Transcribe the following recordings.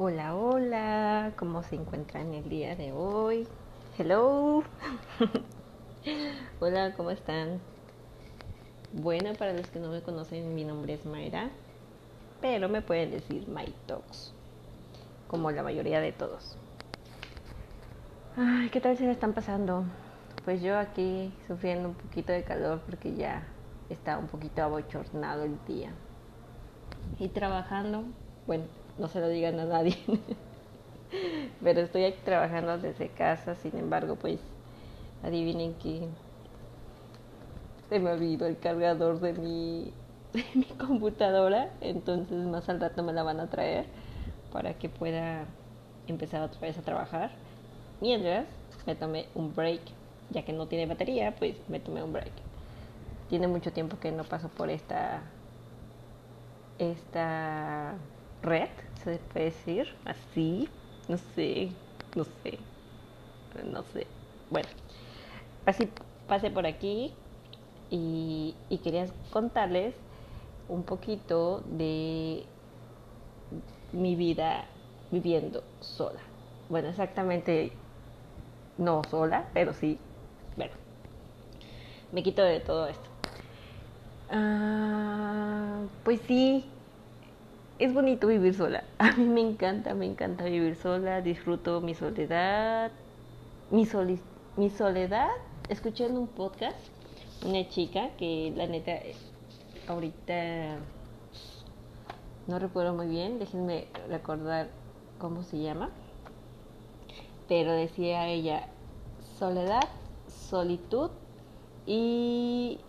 Hola, hola, ¿cómo se encuentran el día de hoy? Hello. hola, ¿cómo están? Bueno, para los que no me conocen, mi nombre es Mayra, pero me pueden decir My Talks, como la mayoría de todos. Ay, ¿qué tal se la están pasando? Pues yo aquí sufriendo un poquito de calor porque ya está un poquito abochornado el día. Y trabajando, bueno, no se lo digan a nadie. Pero estoy aquí trabajando desde casa, sin embargo, pues adivinen que se me olvidó el cargador de mi, computadora, entonces más al rato me la van a traer para que pueda empezar otra vez a trabajar. Mientras me tomé un break, ya que no tiene batería, pues me tomé un break. Tiene mucho tiempo que no paso por esta esta red, se puede decir así, no sé, no sé, no sé. Bueno, así pasé por aquí y, y quería contarles un poquito de mi vida viviendo sola. Bueno, exactamente no sola, pero sí, bueno, me quito de todo esto. Ah, pues sí, es bonito vivir sola. A mí me encanta, me encanta vivir sola, disfruto mi soledad. Mi, mi soledad, escuché en un podcast una chica que la neta ahorita no recuerdo muy bien, déjenme recordar cómo se llama. Pero decía ella, soledad, solitud y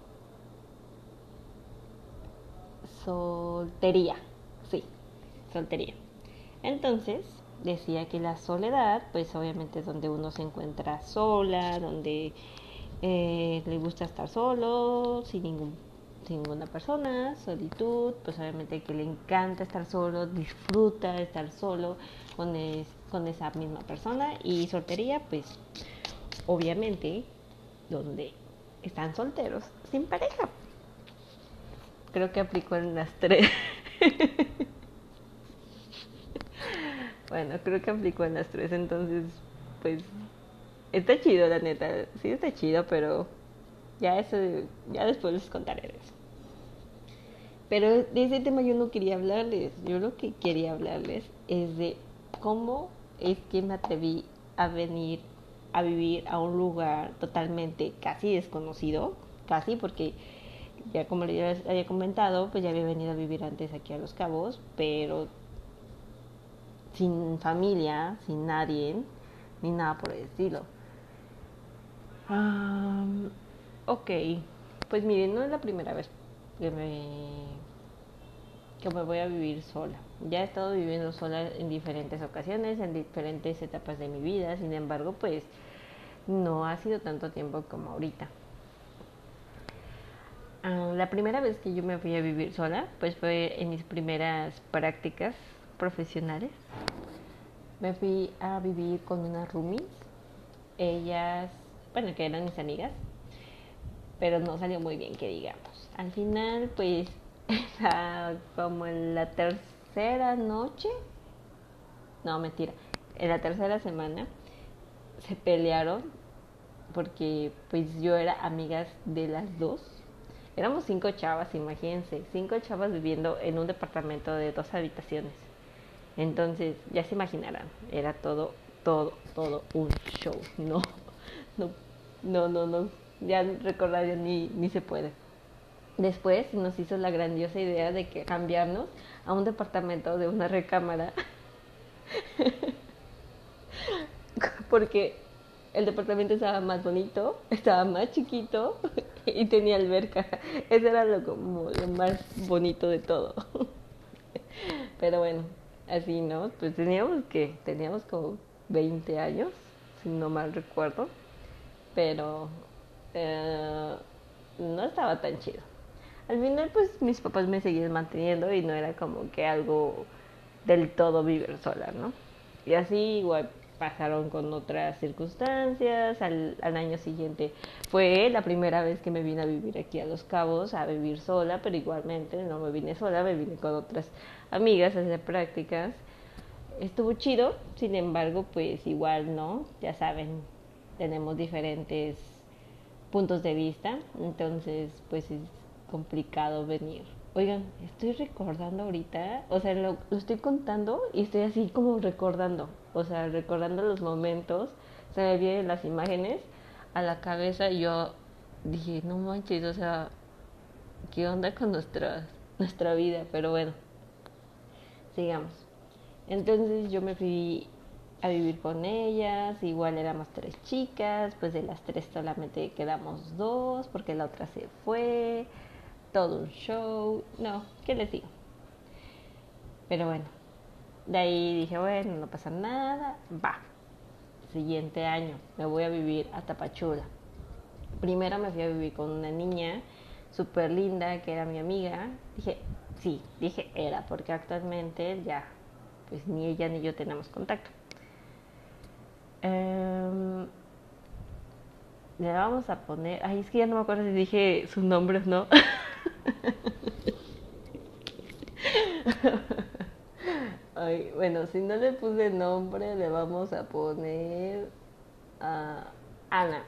soltería soltería. Entonces, decía que la soledad, pues obviamente es donde uno se encuentra sola, donde eh, le gusta estar solo, sin, ningún, ninguna persona, solitud, pues obviamente que le encanta estar solo, disfruta estar solo con, con esa misma persona y soltería, pues obviamente donde están solteros sin pareja. Creo que aplicó en las tres. Bueno, creo que aplicó en las tres, entonces, pues, está chido, la neta. Sí, está chido, pero ya eso, ya después les contaré eso. Pero de ese tema yo no quería hablarles. Yo lo que quería hablarles es de cómo es que me atreví a venir a vivir a un lugar totalmente casi desconocido, casi porque ya como les había comentado, pues ya había venido a vivir antes aquí a Los Cabos, pero sin familia, sin nadie, ni nada por el estilo. ok, pues miren, no es la primera vez que me, que me voy a vivir sola. Ya he estado viviendo sola en diferentes ocasiones, en diferentes etapas de mi vida, sin embargo, pues no ha sido tanto tiempo como ahorita. la primera vez que yo me fui a vivir sola, pues fue en mis primeras prácticas profesionales. Me fui a vivir con unas roomies. Ellas, bueno, que eran mis amigas, pero no salió muy bien, que digamos. Al final, pues, como en la tercera noche, no, mentira, en la tercera semana se pelearon porque pues yo era amigas de las dos. Éramos cinco chavas, imagínense, cinco chavas viviendo en un departamento de dos habitaciones. Entonces, ya se imaginarán, era todo, todo, todo un show. No, no, no, no, no ya recordar ni, ni se puede. Después nos hizo la grandiosa idea de que cambiarnos a un departamento de una recámara. Porque el departamento estaba más bonito, estaba más chiquito y tenía alberca. Eso era lo, como, lo más bonito de todo. Pero bueno, así, ¿no? Pues teníamos que, teníamos como 20 años, si no mal recuerdo, pero eh, no estaba tan chido. Al final, pues mis papás me seguían manteniendo y no era como que algo del todo vivir sola, ¿no? Y así igual pasaron con otras circunstancias. Al, al, año siguiente fue la primera vez que me vine a vivir aquí a Los Cabos, a vivir sola, pero igualmente no me vine sola, me vine con otras amigas a hacer prácticas. estuvo chido, sin embargo, pues igual no, ya saben, tenemos diferentes puntos de vista, entonces pues es complicado venir. Oigan, estoy recordando ahorita, o sea, lo, estoy contando y estoy así como recordando, o sea, recordando los momentos, se me vienen las imágenes a la cabeza y yo dije, no manches, o sea, ¿qué onda con nuestra, nuestra vida? Pero bueno, sigamos. Entonces yo me fui a vivir con ellas, igual éramos tres chicas, pues de las tres solamente quedamos dos porque la otra se fue, todo un show, no, ¿qué les digo? Pero bueno, de ahí dije, bueno, no pasa nada, va, siguiente año me voy a vivir a Tapachula. Primero me fui a vivir con una niña súper linda que era mi amiga, dije, sí, dije era, porque actualmente ya, pues ni ella ni yo tenemos contacto. Em, le vamos a poner. Ay, es que ya no me acuerdo si dije sus nombres no. Ay, bueno, si no le puse nombre, le vamos a poner a Ana.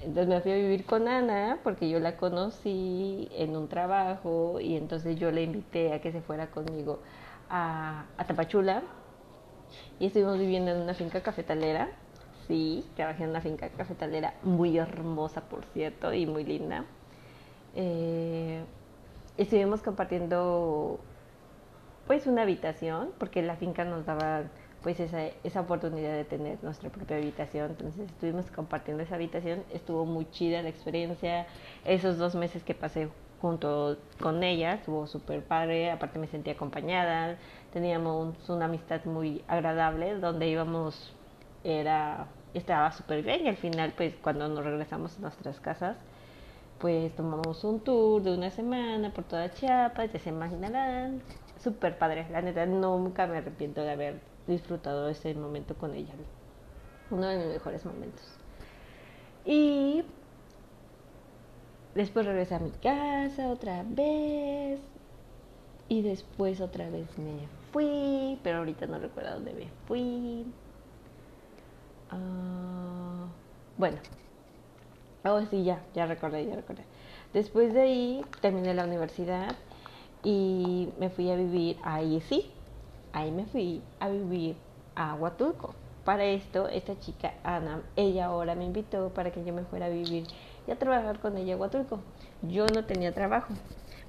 Entonces me fui a vivir con Ana porque yo la conocí en un trabajo y entonces yo le invité a que se fuera conmigo a Tapachula y estuvimos viviendo en una finca cafetalera. Sí, trabajé en una finca cafetalera muy hermosa, por cierto, y muy linda. Eh, estuvimos compartiendo pues una habitación, porque la finca nos daba pues esa, esa oportunidad de tener nuestra propia habitación. Entonces estuvimos compartiendo esa habitación, estuvo muy chida la experiencia. Esos dos meses que pasé junto con ella, estuvo súper padre, aparte me sentí acompañada, teníamos una amistad muy agradable, donde íbamos, era, estaba súper bien. Y al final pues cuando nos regresamos a nuestras casas, pues tomamos un tour de una semana por toda Chiapas, ya se imaginarán, súper padre, la neta nunca me arrepiento de haber disfrutado ese momento con ella, uno de mis mejores momentos. Y Después regresé a mi casa otra vez. Y después otra vez me fui. Pero ahorita no recuerdo dónde me fui. Uh, bueno. Oh, sí, ya, ya recordé, ya recordé. Después de ahí terminé la universidad y me fui a vivir ahí sí. Ahí me fui a vivir a Huatulco. Para esto, esta chica Ana, ella ahora me invitó para que yo me fuera a vivir y a trabajar con ella a Huatulco. Yo no tenía trabajo.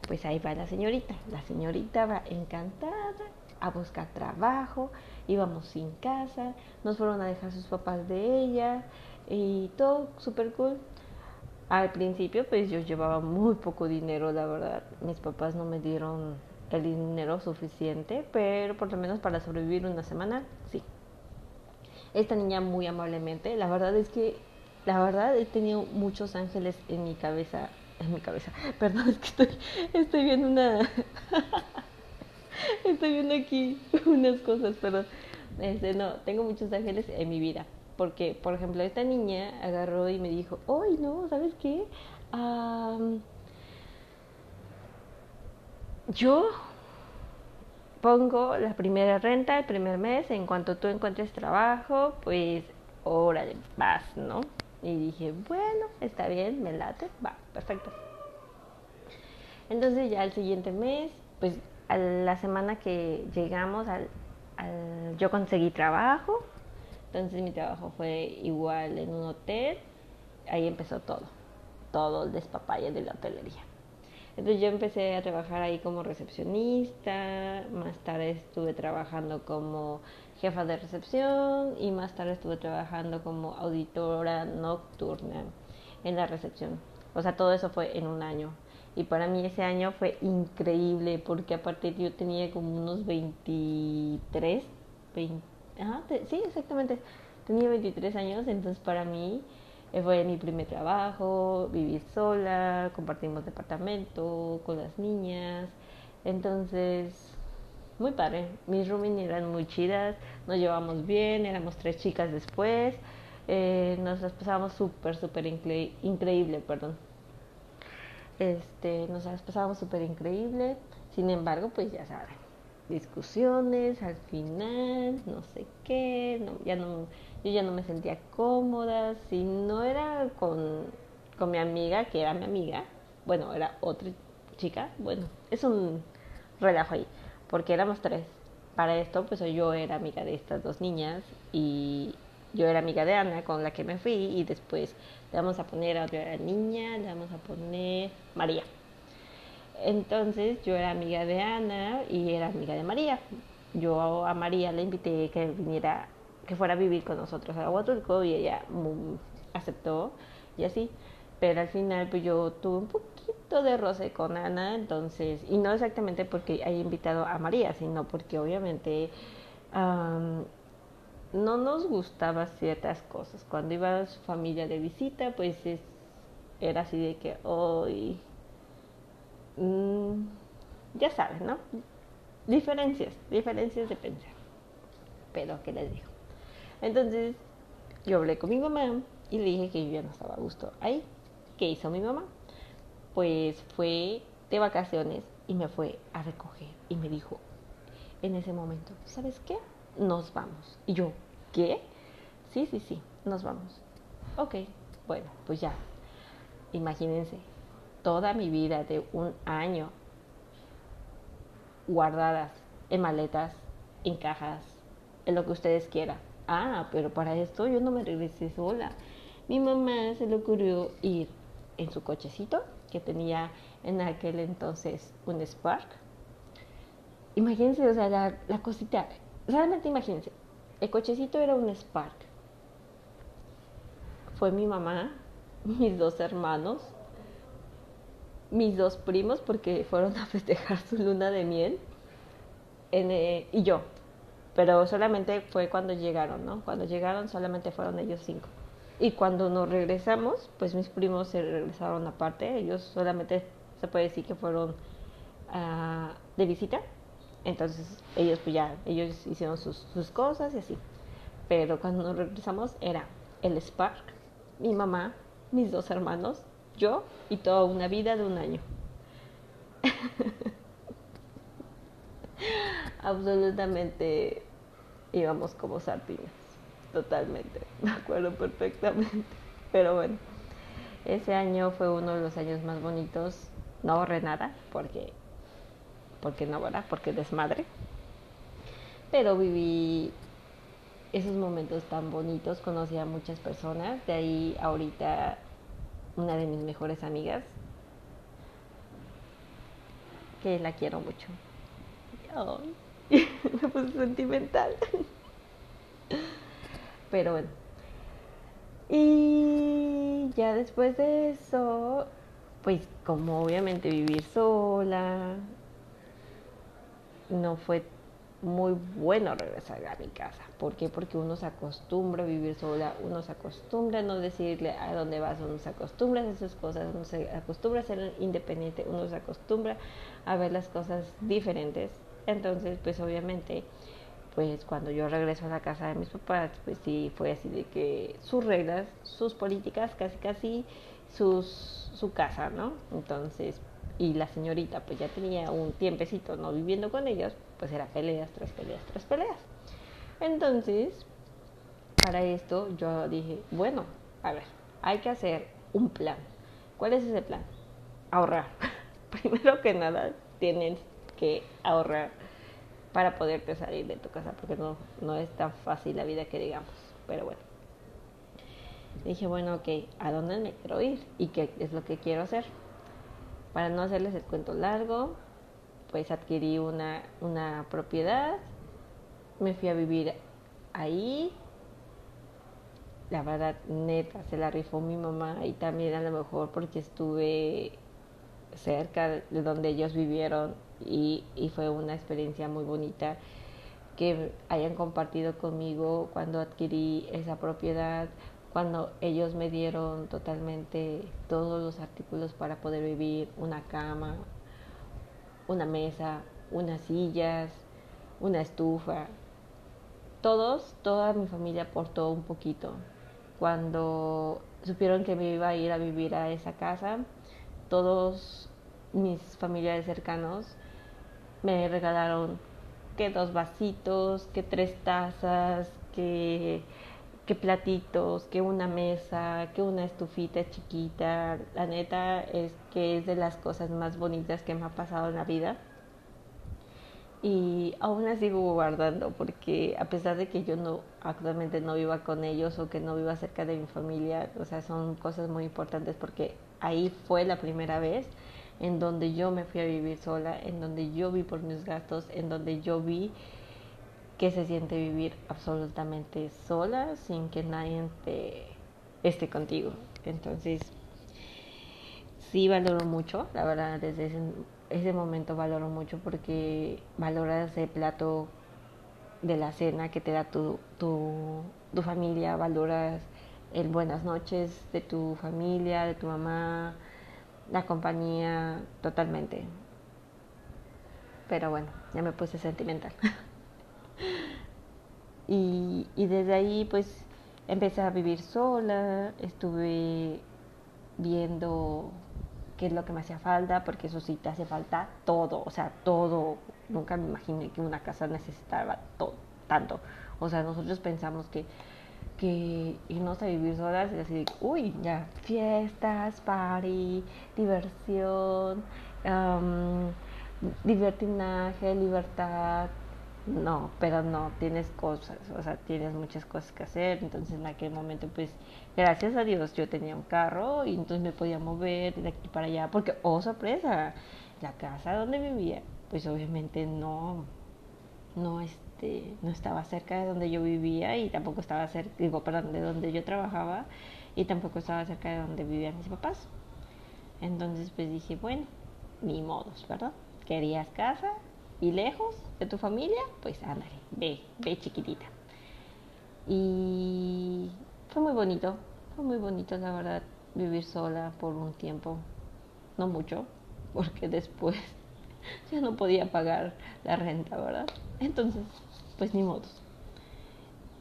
Pues ahí va la señorita. La señorita va encantada a buscar trabajo. Íbamos sin casa. Nos fueron a dejar sus papás de ella. Y todo súper cool. Al principio pues yo llevaba muy poco dinero, la verdad. Mis papás no me dieron el dinero suficiente, pero por lo menos para sobrevivir una semana, sí. Esta niña muy amablemente, la verdad es que la verdad he tenido muchos ángeles en mi cabeza, en mi cabeza. Perdón, es que estoy, estoy viendo una, estoy viendo aquí unas cosas, pero este, no, tengo muchos ángeles en mi vida. Porque, por ejemplo, esta niña agarró y me dijo, ¡ay, no! ¿Sabes qué? yo pongo la primera renta el primer mes, en cuanto tú encuentres trabajo, pues órale, vas, ¿no? Y dije, bueno, está bien, me late, va, perfecto. Entonces ya el siguiente mes, pues a la semana que llegamos, al, yo conseguí trabajo. Entonces mi trabajo fue igual en un hotel. Ahí empezó todo, todo el despapalle de la hotelería. Entonces yo empecé a trabajar ahí como recepcionista, más tarde estuve trabajando como jefa de recepción y más tarde estuve trabajando como auditora nocturna en la recepción. O sea, todo eso fue en un año. Y para mí ese año fue increíble porque aparte yo tenía como unos 23, 20, sí, exactamente, tenía 23 años, entonces para mí fue mi primer trabajo, vivir sola, compartimos departamento con las niñas, entonces muy padre. Mis roomies eran muy chidas, nos llevamos bien, éramos tres chicas después. Eh, nos las pasábamos súper, súper increíble, perdón. Este, nos las pasábamos súper increíble. Sin embargo, pues ya saben, discusiones al final, no sé qué, no, ya no, yo ya no me sentía cómoda, si no era con, con mi amiga, que era mi amiga, bueno, era otra chica, bueno, es un relajo ahí, porque éramos tres. Para esto, pues yo era amiga de estas dos niñas y yo era amiga de Ana con la que me fui y después le vamos a poner a otra niña, le vamos a poner María. Entonces yo era amiga de Ana y era amiga de María. Yo a María le invité que viniera, que fuera a vivir con nosotros a Huatulco y ella aceptó y así. Pero al final pues yo tuve un poquito de roce con Ana, entonces, y no exactamente porque haya invitado a María, sino porque obviamente no nos gustaba ciertas cosas. Cuando iba su familia de visita, pues era así de que hoy... Mm, ya saben, ¿no? Diferencias, diferencias de pensar. Pero, ¿qué les digo? Entonces, yo hablé con mi mamá y le dije que yo ya no estaba a gusto ahí. ¿Qué hizo mi mamá? Pues fue de vacaciones y me fue a recoger y me dijo en ese momento, ¿sabes qué? nos vamos. Y yo, ¿qué? Sí, sí, sí, nos vamos. Ok, bueno, pues ya. Imagínense, toda mi vida de un año guardadas en maletas, en cajas, en lo que ustedes quieran. Ah, pero para esto yo no me regresé sola. Mi mamá se le ocurrió ir en su cochecito, que tenía en aquel entonces un Spark. Imagínense, o sea, la, la cosita, realmente imagínense, el cochecito era un Spark. Fue mi mamá, mis dos hermanos, mis dos primos, porque fueron a festejar su luna de miel, eh, y yo. Pero solamente fue cuando llegaron, ¿no? Cuando llegaron solamente fueron ellos cinco. Y cuando nos regresamos, pues mis primos se regresaron aparte. Ellos solamente se puede decir que fueron uh, de visita entonces ellos pues ya, ellos hicieron sus, sus cosas y así. Pero cuando nos regresamos era el Spark, mi mamá, mis dos hermanos, yo y toda una vida de un año. Absolutamente íbamos como sardinas, totalmente, me acuerdo perfectamente. Pero bueno, ese año fue uno de los años más bonitos. No ahorré nada porque porque no, ¿verdad? Porque desmadre. Pero viví esos momentos tan bonitos, conocí a muchas personas, de ahí ahorita una de mis mejores amigas, que la quiero mucho. me puse sentimental. Pero bueno. Y ya después de eso, pues como obviamente vivir sola, no fue muy bueno regresar a mi casa. ¿Por qué? Porque uno se acostumbra a vivir sola, uno se acostumbra a no decirle a dónde vas, uno se acostumbra a hacer sus cosas, uno se acostumbra a ser independiente, uno se acostumbra a ver las cosas diferentes. Entonces, pues obviamente, pues cuando yo regreso a la casa de mis papás, pues sí fue así de que sus reglas, sus políticas, casi casi sus, su casa, ¿no? Entonces, y la señorita pues ya tenía un tiempecito no viviendo con ellos, pues era peleas tras peleas tras peleas. Entonces, para esto yo dije, bueno, a ver, hay que hacer un plan. ¿Cuál es ese plan? Ahorrar. Primero que nada, tienes que ahorrar para poderte salir de tu casa, porque no, no es tan fácil la vida que digamos. Pero bueno. Dije, bueno, ok, ¿a dónde me quiero ir? ¿Y qué es lo que quiero hacer? Para no hacerles el cuento largo, pues adquirí una, una propiedad, me fui a vivir ahí. La verdad, neta, se la rifó mi mamá y también a lo mejor porque estuve cerca de donde ellos vivieron y, y fue una experiencia muy bonita que hayan compartido conmigo cuando adquirí esa propiedad, cuando ellos me dieron totalmente todos los artículos para poder vivir, una cama, una mesa, unas sillas, una estufa. Todos, toda mi familia aportó un poquito. Cuando supieron que me iba a ir a vivir a esa casa, todos mis familiares cercanos me regalaron que dos vasitos, que tres tazas, que, que platitos, que una mesa, que una estufita chiquita. La neta es que es de las cosas más bonitas que me ha pasado en la vida. Y aún las sigo guardando porque a pesar de que yo no actualmente no viva con ellos o que no viva cerca de mi familia, o sea, son cosas muy importantes porque ahí fue la primera vez en donde yo me fui a vivir sola, en donde yo vi por mis gastos, en donde yo vi que se siente vivir absolutamente sola sin que nadie te esté contigo. Entonces, sí valoro mucho, la verdad, desde ese, momento valoro mucho porque valoras ese plato de la cena que te da tu, tu familia, valoras el buenas noches de tu familia, de tu mamá, la compañía totalmente. Pero bueno, ya me puse sentimental. y, y desde ahí pues empecé a vivir sola, estuve viendo qué es lo que me hacía falta, porque eso sí te hace falta todo, o sea, todo. Nunca me imaginé que una casa necesitaba todo, tanto. O sea, nosotros pensamos que que irnos a vivir solas y decir, uy, ya, fiestas, party, diversión, um, divertinaje, libertad. No, pero no, tienes cosas, o sea, tienes muchas cosas que hacer. Entonces en aquel momento, pues, gracias a Dios yo tenía un carro y entonces me podía mover de aquí para allá, porque, oh sorpresa, la casa donde vivía, pues obviamente no, no, es este, no estaba cerca de donde yo vivía y tampoco estaba cerca, digo, perdón, de donde yo trabajaba y tampoco estaba cerca de donde vivían mis papás. Entonces pues dije, bueno, ni modos, ¿verdad? Querías casa y lejos de tu familia, pues ándale, ve, ve chiquitita. Y fue muy bonito, fue muy bonito la verdad vivir sola por un tiempo, no mucho, porque después ya no podía pagar la renta, ¿verdad? Entonces pues ni modos.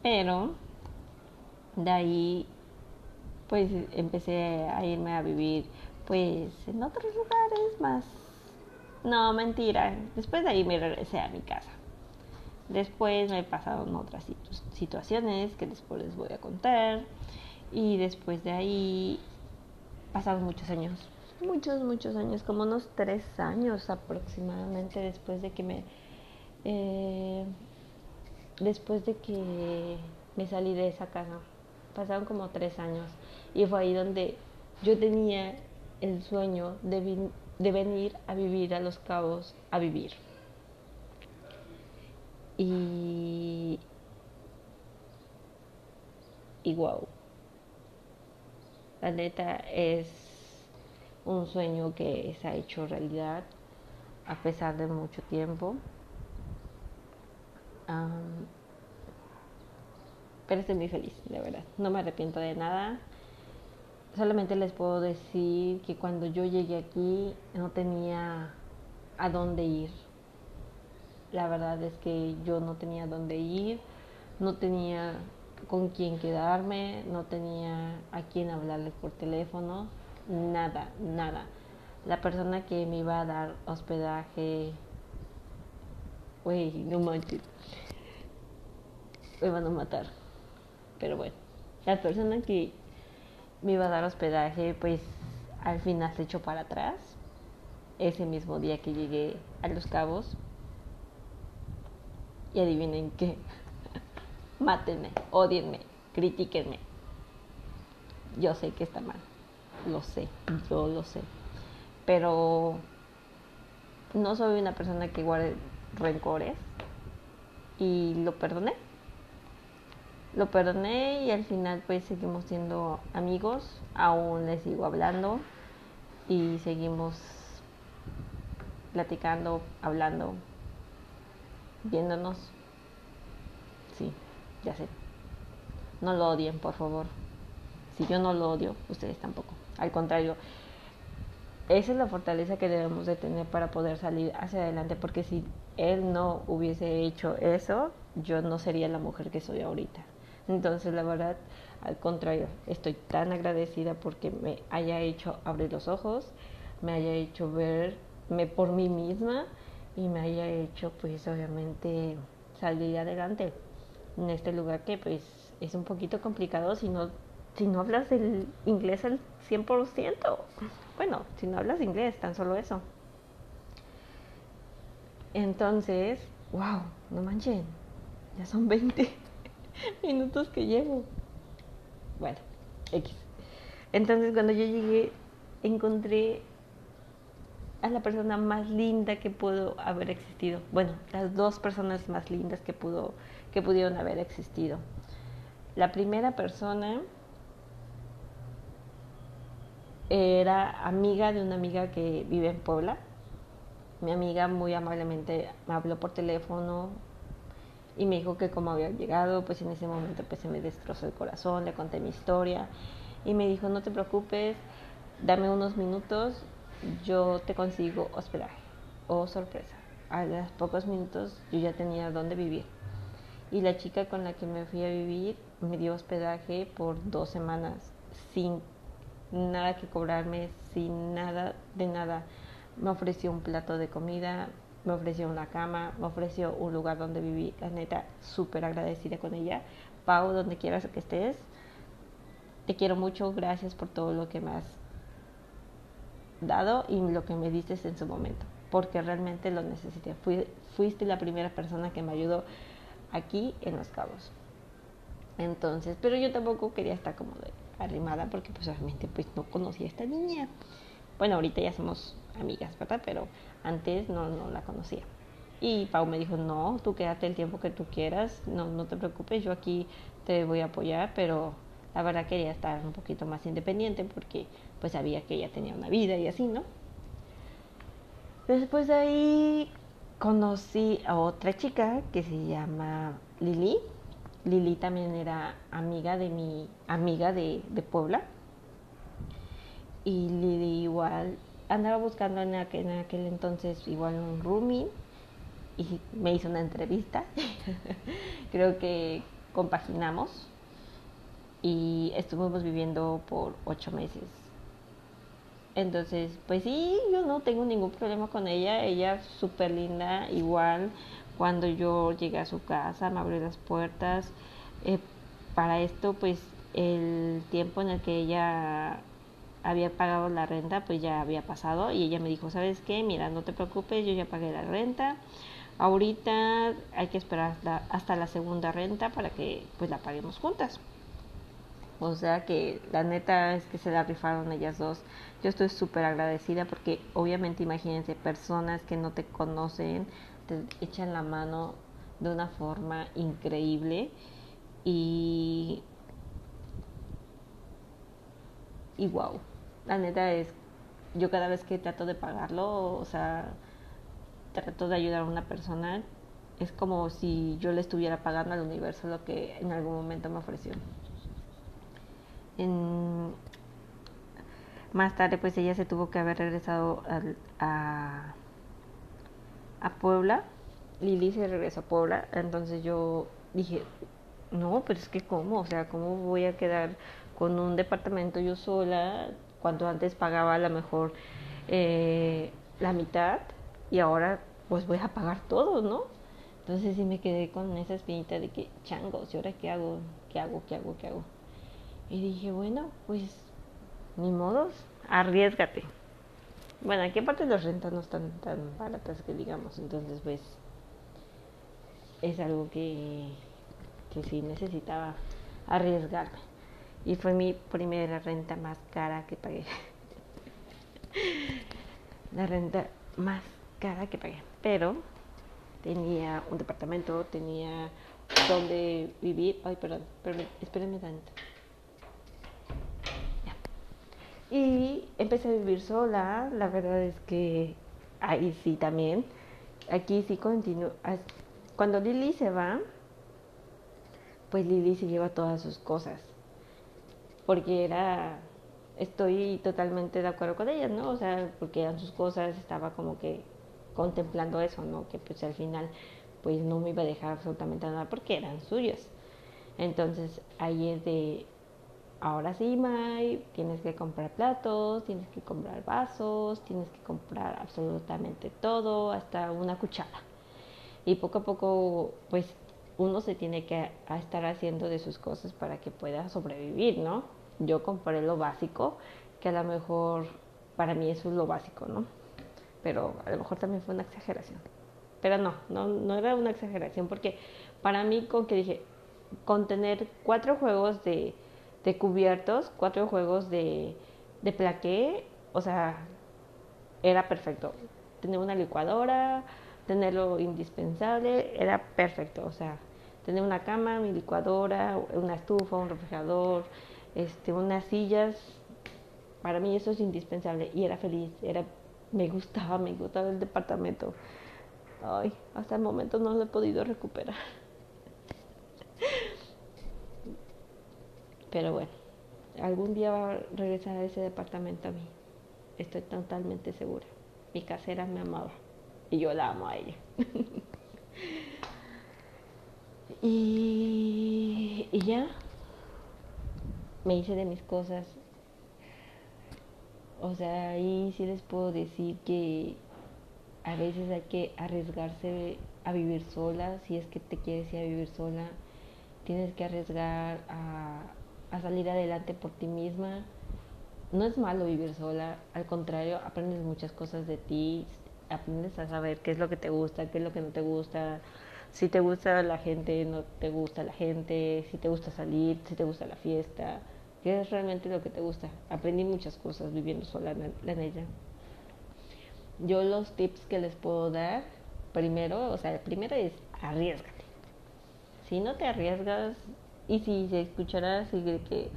Pero de ahí pues empecé a irme a vivir pues en otros lugares más. No, mentira. Después de ahí me regresé a mi casa. Después me pasaron otras situaciones que después les voy a contar. Y después de ahí pasaron muchos años. Muchos, muchos años. Como unos tres años aproximadamente después de que me... Eh, después de que me salí de esa casa. Pasaron como tres años y fue ahí donde yo tenía el sueño de, de venir a vivir a Los Cabos, a vivir. Y, y wow, la neta es un sueño que se ha hecho realidad a pesar de mucho tiempo pero estoy muy feliz, de verdad. No me arrepiento de nada. Solamente les puedo decir que cuando yo llegué aquí no tenía a dónde ir. La verdad es que yo no tenía a dónde ir, no tenía con quién quedarme, no tenía a quién hablarles por teléfono, nada, nada. La persona que me iba a dar hospedaje, güey, no manches, me van a matar. Pero bueno, la persona que me iba a dar hospedaje, pues al final se echó para atrás. Ese mismo día que llegué a Los Cabos. Y adivinen qué. Mátenme, odienme, critíquenme. Yo sé que está mal. Lo sé, yo lo sé. Pero no soy una persona que guarde rencores. Y lo perdoné lo perdoné y al final pues seguimos siendo amigos, aún le sigo hablando y seguimos platicando, hablando, viéndonos. Sí, ya sé. No lo odien, por favor. Si yo no lo odio, ustedes tampoco. Al contrario, esa es la fortaleza que debemos de tener para poder salir hacia adelante, porque si él no hubiese hecho eso, yo no sería la mujer que soy ahorita. Entonces, la verdad, al contrario, estoy tan agradecida porque me haya hecho abrir los ojos, me haya hecho verme por mí misma y me haya hecho pues obviamente salir adelante en este lugar que pues es un poquito complicado si no, si no hablas el inglés al 100%. Bueno, si no hablas inglés, tan solo eso. Entonces, wow, no manchen, ya son 20 minutos que llevo. Bueno, X. Entonces cuando yo llegué, encontré a la persona más linda que pudo haber existido. Bueno, las dos personas más lindas que pudo que pudieron haber existido. La primera persona era amiga de una amiga que vive en Puebla. Mi amiga muy amablemente me habló por teléfono y me dijo que como había llegado, pues en ese momento pues se me destrozó el corazón, le conté mi historia y me dijo, no te preocupes, dame unos minutos yo te consigo hospedaje. Oh, sorpresa. A los pocos minutos yo ya tenía dónde vivir. Y la chica con la que me fui a vivir me dio hospedaje por dos semanas sin nada que cobrarme, sin nada de nada. Me ofreció un plato de comida, me ofreció una cama, me ofreció un lugar donde vivir. La neta, súper agradecida con ella. Pau, donde quieras que estés, te quiero mucho, gracias por todo lo que me has dado y lo que me dices en su momento, porque realmente lo necesité. fuiste la primera persona que me ayudó aquí en Los Cabos. Entonces, pero yo tampoco quería estar como arrimada porque pues realmente pues no conocía a esta niña. Bueno, ahorita ya somos amigas, ¿verdad? Pero antes no, no la conocía. Y Pau me dijo, no, tú quédate el tiempo que tú quieras, no, no te preocupes, yo aquí te voy a apoyar, pero la verdad quería estar un poquito más independiente porque pues sabía que ella tenía una vida y así, ¿no? Después de ahí conocí a otra chica que se llama Lili. Lili también era amiga de mi amiga de, Puebla. Y Lili igual andaba buscando en aquel, en aquel entonces igual un roomie y me hizo una entrevista. Creo que compaginamos y estuvimos viviendo por ocho meses. Entonces, pues sí, yo no tengo ningún problema con ella, ella súper linda, igual cuando yo llegué a su casa me abrió las puertas. Eh, para esto, pues el tiempo en el que ella había pagado la renta, pues ya había pasado y ella me dijo, ¿sabes qué? Mira, no te preocupes, yo ya pagué la renta. Ahorita hay que esperar hasta la segunda renta para que pues la paguemos juntas. O sea que la neta es que se la rifaron ellas dos. Yo estoy súper agradecida porque obviamente imagínense, personas que no te conocen te echan la mano de una forma increíble y y wow. La neta es yo cada vez que trato de pagarlo, o sea, trato de ayudar a una persona, es como si yo le estuviera pagando al universo lo que en algún momento me ofreció más tarde pues ella se tuvo que haber regresado a, a Puebla. Lili se regresó a Puebla, entonces yo dije, no, pero es que cómo, o sea, ¿cómo voy a quedar con un departamento yo sola cuando antes pagaba a lo mejor eh, la mitad y ahora pues voy a pagar todo, ¿no? Entonces sí me quedé con esa espinita de que changos, ¿y ahora qué hago? ¿Qué hago? ¿Qué hago? ¿Qué hago? Y dije, bueno, pues ni modos, arriesgate. Bueno, aquí aparte las rentas no están tan baratas que digamos, entonces pues es algo que, que sí necesitaba arriesgarme. Y fue mi primera renta más cara que pagué. La renta más cara que pagué. Pero tenía un departamento, tenía donde vivir. Ay, perdón, perdón espérenme tanto. Y empecé a vivir sola, la verdad es que ahí sí también, aquí sí continúo. Cuando Lili se va, pues Lili se lleva todas sus cosas, porque era, estoy totalmente de acuerdo con ella, ¿no? O sea, porque eran sus cosas, estaba como que contemplando eso, ¿no? Que pues al final pues no me iba a dejar absolutamente nada porque eran suyos. Entonces ahí es de, ahora sí, May, tienes que comprar platos, tienes que comprar vasos, tienes que comprar absolutamente todo, hasta una cuchara. Y poco a poco, pues uno se tiene que estar haciendo de sus cosas para que pueda sobrevivir, ¿no? Yo compré lo básico, que a lo mejor para mí eso es lo básico, ¿no? Pero a lo mejor también fue una exageración. Pero no, no, era una exageración porque para mí con que dije, con tener cuatro juegos de, de cubiertos, cuatro juegos de, de plaqué, o sea, era perfecto. Tener una licuadora, tener lo indispensable, era perfecto. O sea, tener una cama, mi licuadora, una estufa, un refrigerador, este, unas sillas, para mí eso es indispensable y era feliz, era, me gustaba, me gustaba el departamento. Ay, hasta el momento no lo he podido recuperar. Pero bueno, algún día va a regresar a ese departamento a mí. Estoy totalmente segura. Mi casera me amaba y yo la amo a ella. y, y ya me hice de mis cosas. O sea, ahí sí les puedo decir que a veces hay que arriesgarse a vivir sola, si es que te quieres ir a vivir sola, tienes que arriesgar a, a salir adelante por ti misma. No es malo vivir sola, al contrario, aprendes muchas cosas de ti, aprendes a saber qué es lo que te gusta, qué es lo que no te gusta, si te gusta la gente, no te gusta la gente, si te gusta salir, si te gusta la fiesta, qué es realmente lo que te gusta. Aprendí muchas cosas viviendo sola en ella. Yo los tips que les puedo dar, primero, o sea, el primero es arriesgate. Si no te arriesgas y si se escuchará así de que,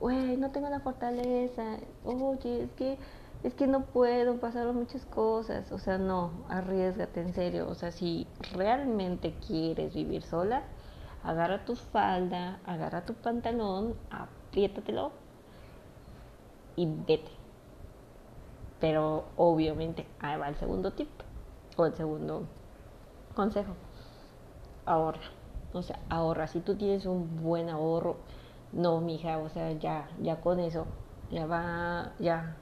güey, no tengo la fortaleza, oye, es que es que no puedo, pasaron muchas cosas, o sea, no, arriesgate en serio, o sea, si realmente quieres vivir sola, agarra tu falda, agarra tu pantalón, apriétatelo y vete. Pero obviamente ahí va el segundo tip o el segundo consejo. Ahorra. O sea, ahorra. Si tú tienes un buen ahorro, no, mija, o sea, ya, ya con eso, ya va, ya,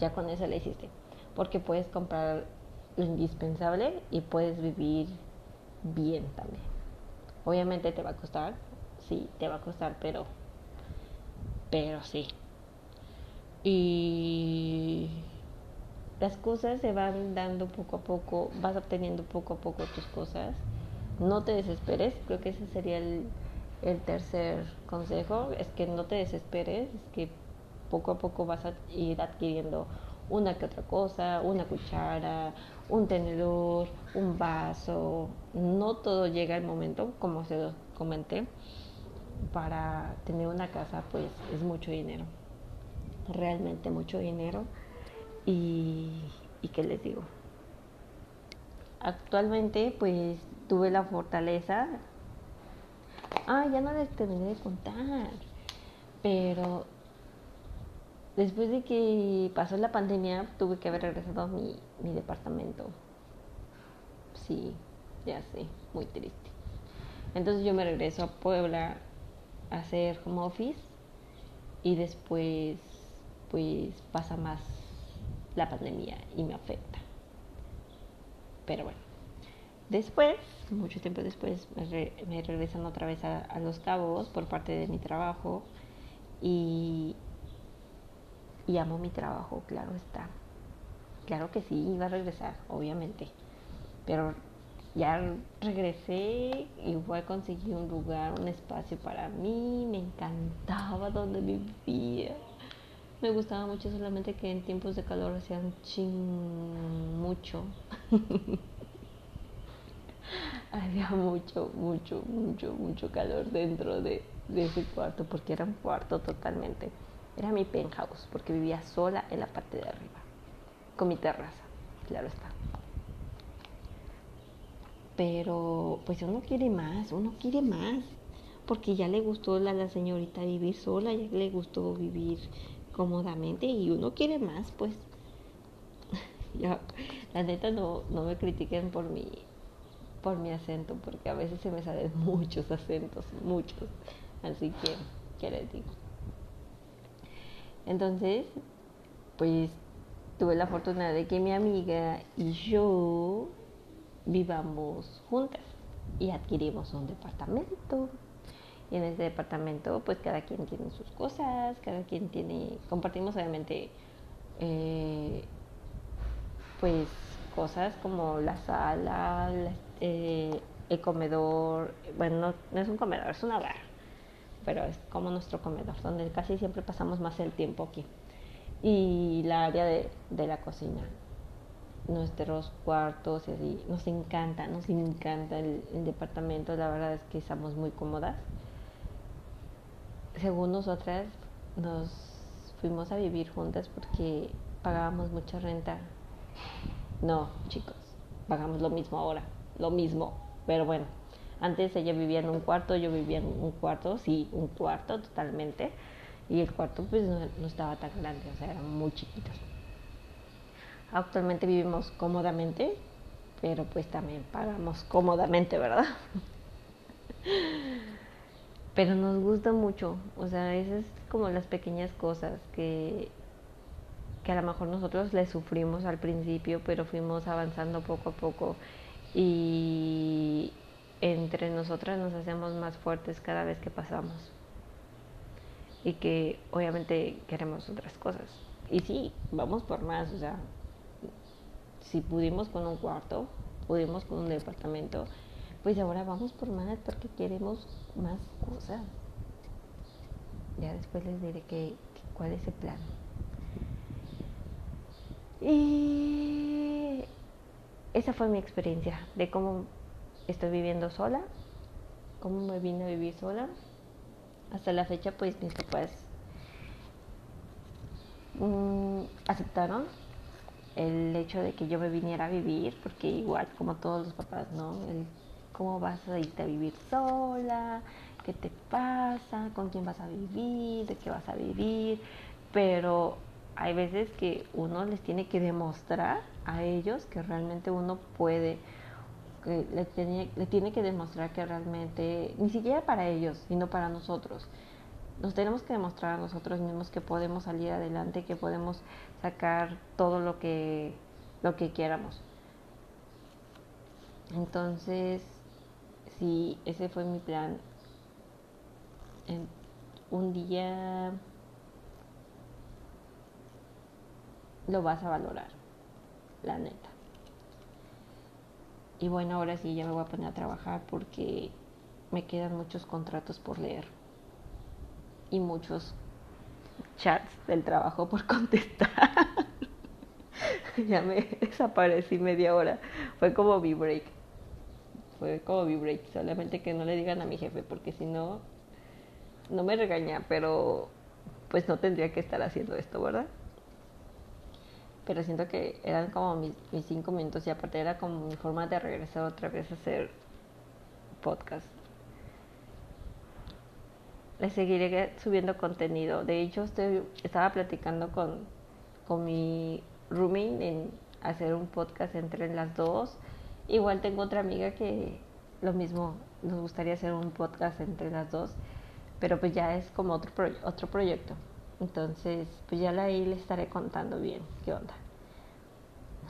ya con eso le hiciste. Porque puedes comprar lo indispensable y puedes vivir bien también. Obviamente te va a costar, sí, te va a costar, pero, pero sí, y las cosas se van dando poco a poco, vas obteniendo poco a poco tus cosas. No te desesperes, creo que ese sería el, tercer consejo, es que no te desesperes, es que poco a poco vas a ir adquiriendo una que otra cosa, una cuchara, un tenedor, un vaso. No todo llega al momento, como se los comenté. Para tener una casa, pues es mucho dinero realmente mucho dinero y, y qué les digo. Actualmente pues tuve la fortaleza. Ah, ya no les terminé de contar. Pero después de que pasó la pandemia tuve que haber regresado a mi, departamento. Sí, ya sé, muy triste. Entonces yo me regreso a Puebla a hacer home office y después pues pasa más la pandemia y me afecta. Pero bueno, después, mucho tiempo después, me, regresan otra vez a, Los Cabos por parte de mi trabajo y, y amo mi trabajo, claro está. Claro que sí, iba a regresar, obviamente. Pero ya regresé y voy a conseguir un lugar, un espacio para mí. Me encantaba donde vivía me gustaba mucho, solamente que en tiempos de calor hacían ching mucho. Había mucho, mucho, mucho, mucho calor dentro de, de ese cuarto, porque era un cuarto totalmente. Era mi penthouse, porque vivía sola en la parte de arriba, con mi terraza, claro está. Pero pues uno quiere más, uno quiere más, porque ya le gustó a la señorita vivir sola, ya le gustó vivir cómodamente y uno quiere más, pues. ya, la neta no, no me critiquen por mi, por mi acento, porque a veces se me salen muchos acentos, muchos. Así que, ¿qué les digo? Entonces, pues tuve la fortuna de que mi amiga y yo vivamos juntas y adquirimos un departamento. Y en ese departamento, pues cada quien tiene sus cosas, cada quien tiene, compartimos obviamente, eh, pues cosas como la sala, eh, el comedor, bueno, no, es un comedor, es una bar, pero es como nuestro comedor, donde casi siempre pasamos más el tiempo aquí. Y la área de, la cocina, nuestros cuartos y así, nos encanta, nos encanta el departamento, la verdad es que estamos muy cómodas según nosotras, nos fuimos a vivir juntas porque pagábamos mucha renta. No, chicos, pagamos lo mismo ahora, lo mismo. Pero bueno, antes ella vivía en un cuarto, yo vivía en un cuarto, sí, un cuarto totalmente. Y el cuarto pues no, estaba tan grande, o sea, eran muy chiquitos. Actualmente vivimos cómodamente, pero pues también pagamos cómodamente, ¿verdad? pero nos gusta mucho, o sea, esas como las pequeñas cosas que, que a lo mejor nosotros le sufrimos al principio, pero fuimos avanzando poco a poco y entre nosotras nos hacemos más fuertes cada vez que pasamos y que obviamente queremos otras cosas. Y sí, vamos por más, o sea, si pudimos con un cuarto, pudimos con un departamento, pues ahora vamos por más porque queremos más cosas. Ya después les diré que, cuál es el plan. Y esa fue mi experiencia de cómo estoy viviendo sola, cómo me vine a vivir sola. Hasta la fecha, pues mis papás mm, aceptaron el hecho de que yo me viniera a vivir, porque igual como todos los papás, ¿no? ¿Cómo vas a irte a vivir sola? ¿Qué te pasa? ¿Con quién vas a vivir? ¿De qué vas a vivir? Pero hay veces que uno les tiene que demostrar a ellos que realmente uno puede, que le, tiene, le tiene que demostrar que realmente, ni siquiera para ellos, sino para nosotros, nos tenemos que demostrar a nosotros mismos que podemos salir adelante, que podemos sacar todo lo que, lo que quieramos. Entonces, sí, ese fue mi plan. Un día lo vas a valorar, la neta. Y bueno, ahora sí ya me voy a poner a trabajar porque me quedan muchos contratos por leer y muchos chats del trabajo por contestar. ya me desaparecí media hora. Fue como mi break fue como break, solamente que no le digan a mi jefe, porque si no, no me regaña, pero pues no tendría que estar haciendo esto, ¿verdad? Pero siento que eran como mis, mis cinco minutos y aparte era como mi forma de regresar otra vez a hacer podcast. Les seguiré subiendo contenido. De hecho, estoy, estaba platicando con, con mi rooming en hacer un podcast entre las dos Igual tengo otra amiga que lo mismo, nos gustaría hacer un podcast entre las dos, pero pues ya es como otro, otro proyecto. Entonces, pues ya ahí le estaré contando bien qué onda.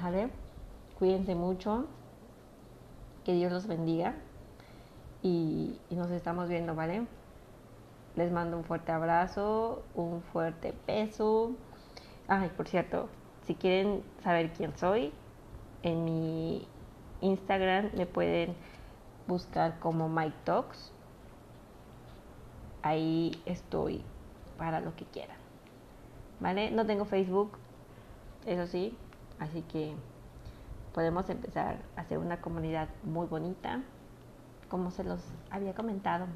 ¿Vale? Cuídense mucho, que Dios los bendiga y, y nos estamos viendo, ¿vale? Les mando un fuerte abrazo, un fuerte beso. Ay, por cierto, si quieren saber quién soy, en mi Instagram me pueden buscar como Mike Talks. Ahí estoy para lo que quieran. ¿Vale? No tengo Facebook, eso sí, así que podemos empezar a hacer una comunidad muy bonita, como se los había comentado.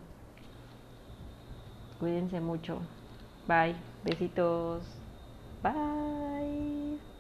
Cuídense mucho. Bye. Besitos. Bye.